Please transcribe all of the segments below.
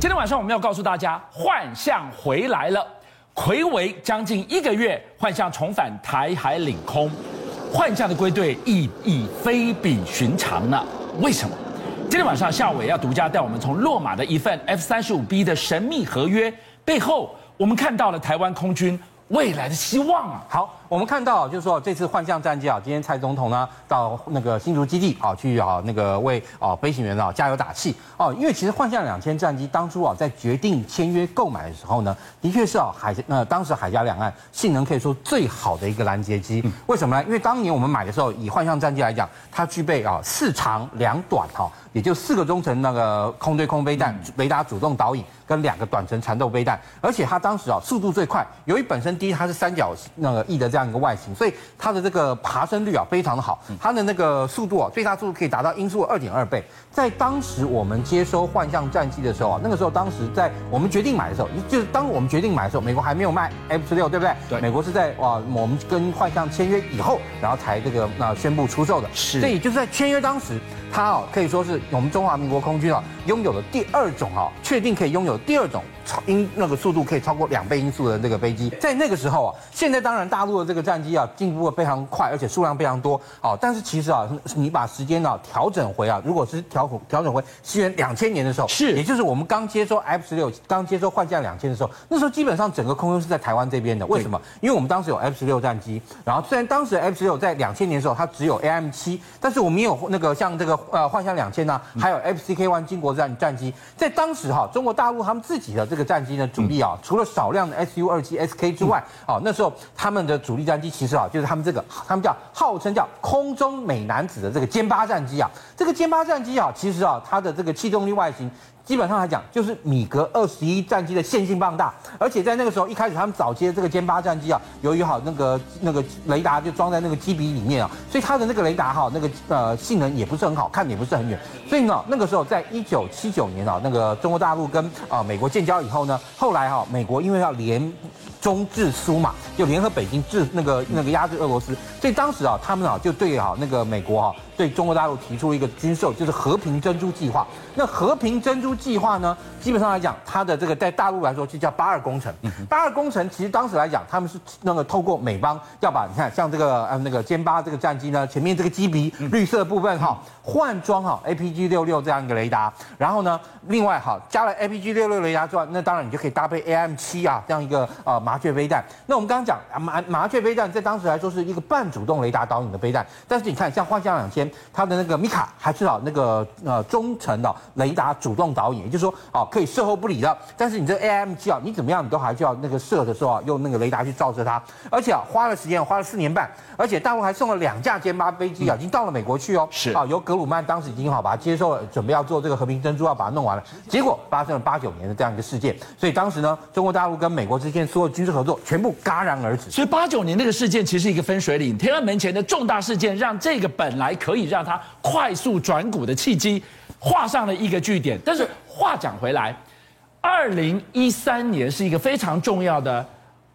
今天晚上我们要告诉大家，幻象回来了，睽违将近一个月，幻象重返台海领空，幻象的归队意义非比寻常呢？为什么？今天晚上夏伟要独家带我们从落马的一份 F 三十五 B 的神秘合约背后，我们看到了台湾空军未来的希望啊！好。我们看到，就是说这次幻象战机啊，今天蔡总统呢到那个新竹基地啊去啊那个为啊飞行员啊加油打气哦，因为其实幻象两千战机当初啊在决定签约购买的时候呢，的确是啊海呃当时海峡两岸性能可以说最好的一个拦截机。为什么呢？因为当年我们买的时候，以幻象战机来讲，它具备啊四长两短哈，也就四个中程那个空对空飞弹雷达主动导引跟两个短程缠斗飞弹，而且它当时啊速度最快，由于本身第一它是三角那个翼的这样。这样一个外形，所以它的这个爬升率啊非常的好，它的那个速度啊最大速度可以达到音速二点二倍。在当时我们接收幻象战机的时候啊，那个时候当时在我们决定买的时候，就是当我们决定买的时候，美国还没有卖 F 十六，对不对？对。美国是在啊我们跟幻象签约以后，然后才这个那宣布出售的。是。所以就是在签约当时，它哦可以说是我们中华民国空军啊拥有的第二种啊确定可以拥有第二种。超音那个速度可以超过两倍音速的那个飞机，在那个时候啊，现在当然大陆的这个战机啊进步的非常快，而且数量非常多，哦，但是其实啊，你把时间呢调整回啊，如果是调调整回西元两千年的时候，是，也就是我们刚接收 F 十六，刚接收幻象两千的时候，那时候基本上整个空军是在台湾这边的，为什么？因为我们当时有 F 十六战机，然后虽然当时 F 十六在两千年的时候它只有 AIM 七，但是我们也有那个像这个呃幻象两千呐，还有 FCK one 金国战战机，在当时哈、啊，中国大陆他们自己的这个战机呢主。力啊，除了少量的 Su 二七 SK 之外，啊，那时候他们的主力战机其实啊，就是他们这个，他们叫号称叫空中美男子的这个歼八战机啊，这个歼八战机啊，其实啊，它的这个气动力外形。基本上来讲，就是米格二十一战机的线性放大，而且在那个时候一开始，他们早接这个歼八战机啊，由于好那个那个雷达就装在那个机鼻里面啊，所以它的那个雷达哈那个呃性能也不是很好，看也不是很远，所以呢那个时候在一九七九年啊，那个中国大陆跟啊美国建交以后呢，后来哈美国因为要联中制苏嘛，就联合北京制那个那个压制俄罗斯，所以当时啊他们啊就对啊那个美国哈。对中国大陆提出一个军售，就是和平珍珠计划。那和平珍珠计划呢，基本上来讲，它的这个在大陆来说就叫八二工程。八二工程其实当时来讲，他们是那个透过美方要把你看像这个呃那个歼八这个战机呢，前面这个机鼻绿色部分哈换装哈 APG 六六这样一个雷达，然后呢，另外哈加了 APG 六六雷达之外，那当然你就可以搭配 AIM 七啊这样一个呃麻雀飞弹。那我们刚刚讲麻麻雀飞弹在当时来说是一个半主动雷达导引的飞弹，但是你看像幻象两千。它的那个米卡还是啊那个呃中程的雷达主动导引，也就是说哦可以射后不理的。但是你这 AIM 七啊，你怎么样你都还需要那个射的时候啊用那个雷达去照射它。而且啊花了时间，花了四年半，而且大陆还送了两架歼八飞机啊，已经到了美国去哦。是啊，由格鲁曼当时已经好把它接受了，准备要做这个和平珍珠，要把它弄完了。结果发生了八九年的这样一个事件，所以当时呢，中国大陆跟美国之间所有军事合作全部戛然而止。所以八九年那个事件其实一个分水岭，天安门前的重大事件，让这个本来可以让它。快速转股的契机，画上了一个句点。但是话讲回来，二零一三年是一个非常重要的。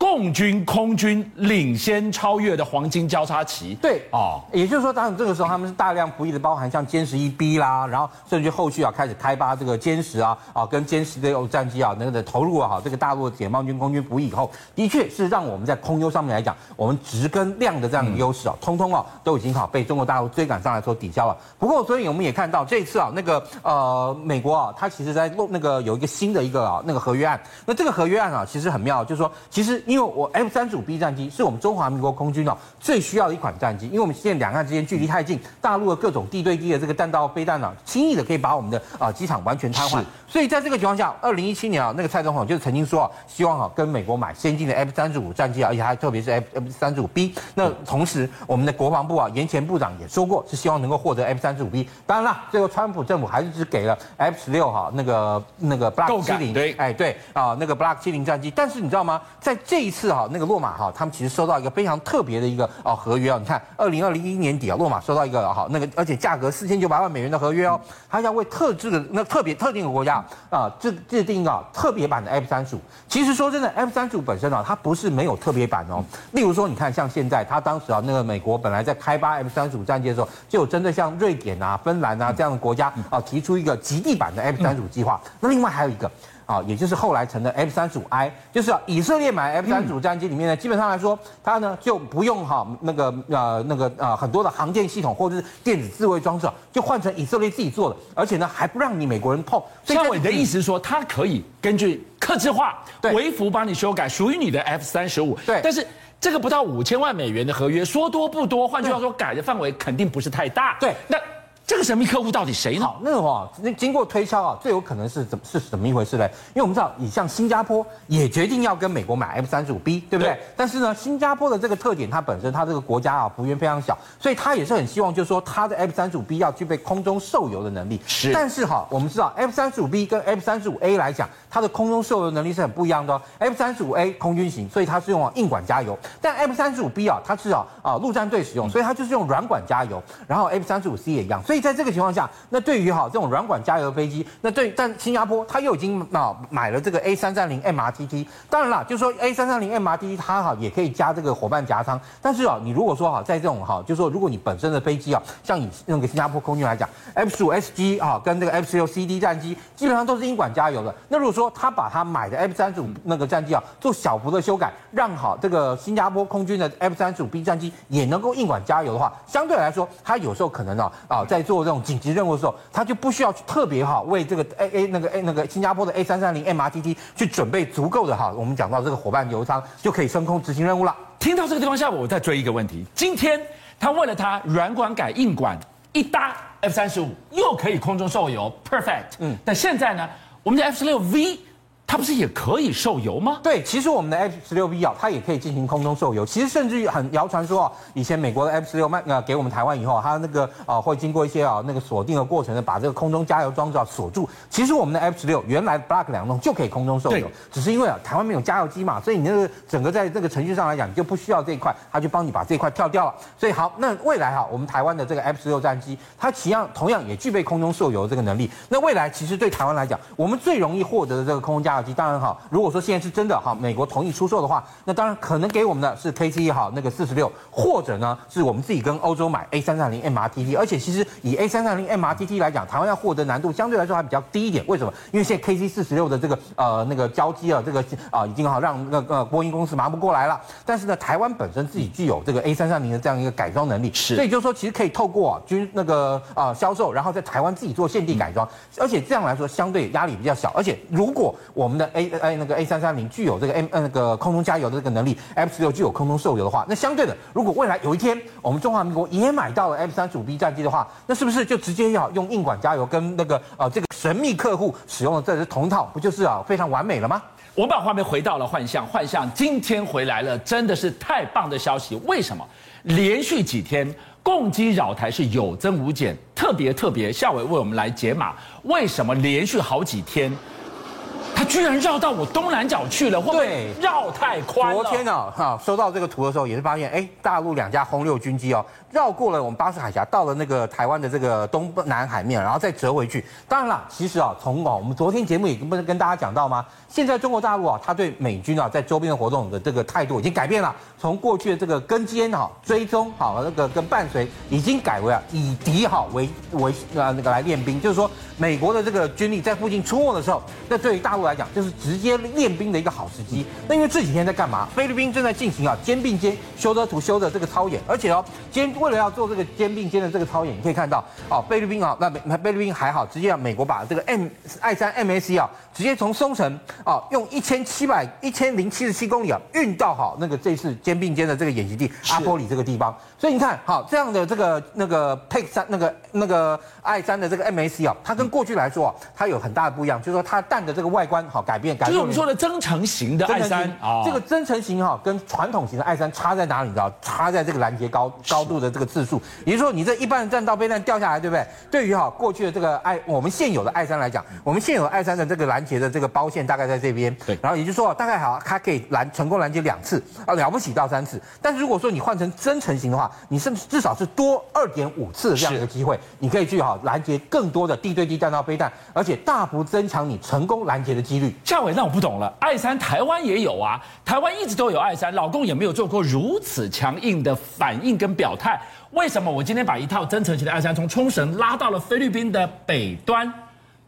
共军空军领先超越的黄金交叉期，对哦，也就是说，当然这个时候他们是大量服役的，包含像歼十一 B 啦，然后甚至后续啊开始开发这个歼十啊啊跟歼十的战机啊那个的投入啊哈，这个大陆解放军空军服役以后，的确是让我们在空优上面来讲，我们质跟量的这样的优势啊，通通啊都已经好被中国大陆追赶上来说抵消了。不过，所以我们也看到这一次啊那个呃美国啊，它其实在弄那个有一个新的一个啊那个合约案，那这个合约案啊其实很妙，就是说其实。因为我 F 三十五 B 战机是我们中华民国空军哦最需要的一款战机，因为我们现在两岸之间距离太近，大陆的各种地对地的这个弹道飞弹呢，轻易的可以把我们的啊机场完全瘫痪。所以在这个情况下，二零一七年啊，那个蔡总统就曾经说啊，希望啊跟美国买先进的 F 三十五战机啊，而且还特别是 F F 三十五 B。那同时，我们的国防部啊，严前部长也说过，是希望能够获得 F 三十五 B。当然了，最后川普政府还是只给了 F 十六哈那个那个 Block 七零，对，哎对啊那个 Block 七零战机。但是你知道吗？在这一次哈那个落马哈，他们其实收到一个非常特别的一个啊合约啊。你看，二零二零一年底啊，落马收到一个好那个，而且价格四千九百万美元的合约哦，他要为特制的那特别特定的国家啊制。制定啊特别版的 F 三十五，其实说真的，F 三十五本身啊，它不是没有特别版哦。例如说，你看像现在，它当时啊，那个美国本来在开发 F 三十五战机的时候，就有针对像瑞典啊、芬兰啊这样的国家啊，提出一个极地版的 F 三十五计划。那另外还有一个。啊，也就是后来成的 F 三十五 I，就是啊，以色列买 F 三十五战机里面呢，基本上来说，它呢就不用哈那个呃那个呃很多的航电系统或者是电子自卫装置，就换成以色列自己做的，而且呢还不让你美国人碰。所以你的意思是说，它可以根据客制化、对微幅帮你修改属于你的 F 三十五。对，但是这个不到五千万美元的合约，说多不多，换句话说，改的范围肯定不是太大。对，那。这个神秘客户到底谁呢？好，那个话，那经过推敲啊，最有可能是怎是怎么一回事呢？因为我们知道，你像新加坡也决定要跟美国买 F 三十五 B，对不对？对。但是呢，新加坡的这个特点，它本身它这个国家啊幅员非常小，所以它也是很希望，就是说它的 F 三十五 B 要具备空中受油的能力。是。但是哈，我们知道 F 三十五 B 跟 F 三十五 A 来讲，它的空中受油能力是很不一样的哦。F 三十五 A 空军型，所以它是用硬管加油；但 F 三十五 B 啊，它是啊啊陆战队使用，所以它就是用软管加油。然后 F 三十五 C 也一样，所以在这个情况下。那对于哈这种软管加油飞机，那对，但新加坡他又已经啊买了这个 A 三三零 MRTT，当然了，就说 A 三三零 MRTT 它哈也可以加这个伙伴夹舱，但是啊，你如果说哈在这种哈，就说如果你本身的飞机啊，像以那个新加坡空军来讲，F 十五 SG 啊跟这个 F 十六 CD 战机基本上都是硬管加油的，那如果说他把他买的 F 三十五那个战机啊做小幅的修改，让好这个新加坡空军的 F 三十五 B 战机也能够硬管加油的话，相对来说，它有时候可能啊啊在做这种紧急任务的时候，他就不需要去特别哈为这个 A A 那个 A 那个新加坡的 A 三三零 MRTT 去准备足够的哈，我们讲到这个伙伴油舱就可以升空执行任务了。听到这个地方下，我再追一个问题：今天他为了他软管改硬管，一搭 F 三十五又可以空中受油，perfect。嗯，但现在呢，我们的 F 十六 V。它不是也可以受油吗？对，其实我们的 F 十六 B 啊，它也可以进行空中受油。其实甚至于很谣传说啊，以前美国的 F 十六卖呃给我们台湾以后，它那个啊会经过一些啊那个锁定的过程呢，把这个空中加油装置啊锁住。其实我们的 F 十六原来 Block 两栋就可以空中受油，只是因为啊台湾没有加油机嘛，所以你那个整个在这个程序上来讲，你就不需要这一块，它就帮你把这一块跳掉了。所以好，那未来哈，我们台湾的这个 F 十六战机，它其样同样也具备空中受油这个能力。那未来其实对台湾来讲，我们最容易获得的这个空中加当然好。如果说现在是真的哈，美国同意出售的话，那当然可能给我们的是 KC 哈那个四十六，或者呢是我们自己跟欧洲买 A 三三零 MRTT，而且其实以 A 三三零 MRTT 来讲，台湾要获得难度相对来说还比较低一点。为什么？因为现在 KC 四十六的这个呃那个交机啊，这个啊已经好让那个波音公司忙不过来了。但是呢，台湾本身自己具有这个 A 三三零的这样一个改装能力，是，所以就是说其实可以透过军那个啊销售，然后在台湾自己做限定改装，而且这样来说相对压力比较小。而且如果我我们的 A A 那个 A 三三零具有这个 M 那个空中加油的这个能力，F 十六具有空中受油的话，那相对的，如果未来有一天我们中华民国也买到了 F 三十五 B 战机的话，那是不是就直接要用硬管加油，跟那个呃这个神秘客户使用的这是同套，不就是啊非常完美了吗？我们把画面回到了幻象，幻象今天回来了，真的是太棒的消息。为什么？连续几天共机扰台是有增无减，特别特别，夏伟为我们来解码，为什么连续好几天？他居然绕到我东南角去了，会不会绕太宽了？昨天呢、啊，哈，收到这个图的时候，也是发现，哎，大陆两架轰六军机哦，绕过了我们巴士海峡，到了那个台湾的这个东南海面，然后再折回去。当然了，其实啊，从啊，我们昨天节目也不是跟大家讲到吗？现在中国大陆啊，他对美军啊在周边的活动的这个态度已经改变了，从过去的这个跟监哈、追踪好那个跟伴随，已经改为啊以敌好为为啊那个来练兵，就是说美国的这个军力在附近出没的时候，那对于大陆来讲就是直接练兵的一个好时机。那因为这几天在干嘛？菲律宾正在进行啊肩并肩修德图修的这个操演，而且哦，肩为了要做这个肩并肩的这个操演，你可以看到哦，菲律宾啊，那美菲律宾还好，直接让美国把这个 M 爱三 MSC 啊，直接从松城。啊，用一千七百一千零七十七公里啊，运到好那个这次肩并肩的这个演习地阿波里这个地方。所以你看好这样的这个那个 Pick 三那个那个爱三的这个 MAC 啊，它跟过去来说啊，它有很大的不一样，就是说它弹的这个外观好改变，改变。就是我们说的增程型的爱三啊，这个增程型哈跟传统型的爱三差在哪里？你知道？差在这个拦截高高度的这个次数。也就是说，你这一般的弹道飞弹掉下来，对不对？对于哈过去的这个爱我们现有的爱三来讲，我们现有的爱三的这个拦截的这个包线大概在这边。对，然后也就是说，大概好，它可以拦成功拦截两次啊，了不起到三次。但是如果说你换成增程型的话，你甚至至少是多二点五次的这样一个机会，你可以去哈拦截更多的地对地弹道飞弹，而且大幅增强你成功拦截的几率。夏伟，那我不懂了，爱三台湾也有啊，台湾一直都有爱三，老公也没有做过如此强硬的反应跟表态，为什么我今天把一套真诚型的爱三从冲绳拉到了菲律宾的北端？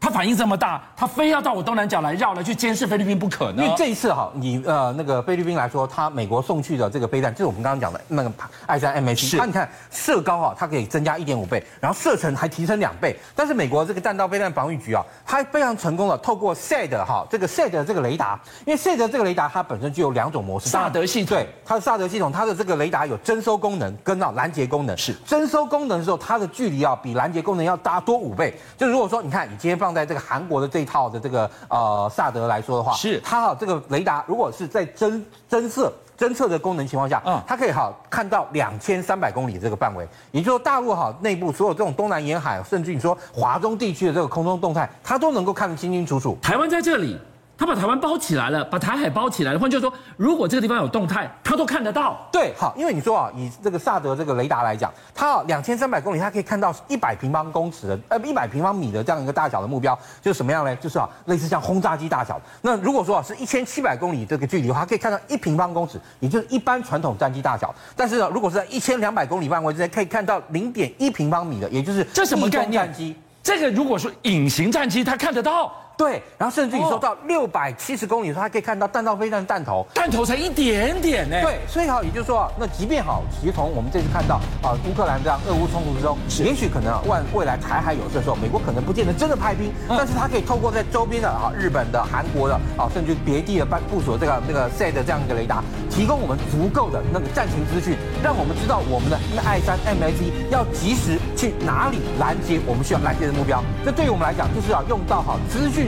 它反应这么大，他非要到我东南角来绕来去监视菲律宾不可呢？因为这一次哈，你呃那个菲律宾来说，他美国送去的这个飞弹，就是我们刚刚讲的那个爱三 M C，它你看射高哈，它可以增加一点五倍，然后射程还提升两倍。但是美国这个弹道飞弹防御局啊，它非常成功的透过 SAD 哈这个 SAD 这个雷达，因为 SAD 这个雷达它本身就有两种模式，萨德系统，对它的萨德系统，它的这个雷达有征收功能跟啊拦截功能。是征收功能的时候，它的距离啊比拦截功能要大多五倍。就如果说你看你今天放在这个韩国的。这一套的这个呃萨德来说的话，是它哈这个雷达如果是在侦侦测侦测的功能情况下，嗯，它可以哈看到两千三百公里这个范围，也就是说大陆哈内部所有这种东南沿海，甚至你说华中地区的这个空中动态，它都能够看得清清楚楚。台湾在这里。他把台湾包起来了，把台海包起来了。换句话说，如果这个地方有动态，他都看得到。对，好，因为你说啊，以这个萨德这个雷达来讲，它两千三百公里，它可以看到一百平方公尺的呃一百平方米的这样一个大小的目标，就是什么样呢？就是啊，类似像轰炸机大小。那如果说啊是一千七百公里这个距离的话，它可以看到一平方公尺，也就是一般传统战机大小。但是呢，如果是在一千两百公里范围之内，可以看到零点一平方米的，也就是这什么概念？战机。这个如果说隐形战机，它看得到。对，然后甚至你说到六百七十公里的时候，它可以看到弹道飞弹弹头，弹头才一点点呢。对，所以好，也就是说啊，那即便好，其实从我们这次看到啊，乌克兰这样俄乌冲突之中，也许可能啊，未未来台海有事的时候，美国可能不见得真的派兵，但是它可以透过在周边的啊，日本的、韩国的啊，甚至别地的办部署这个那个 SAD 这样一个雷达，提供我们足够的那个战情资讯，让我们知道我们的那 I 三 MAC 要及时去哪里拦截我们需要拦截的目标。这对于我们来讲，就是要用到好资讯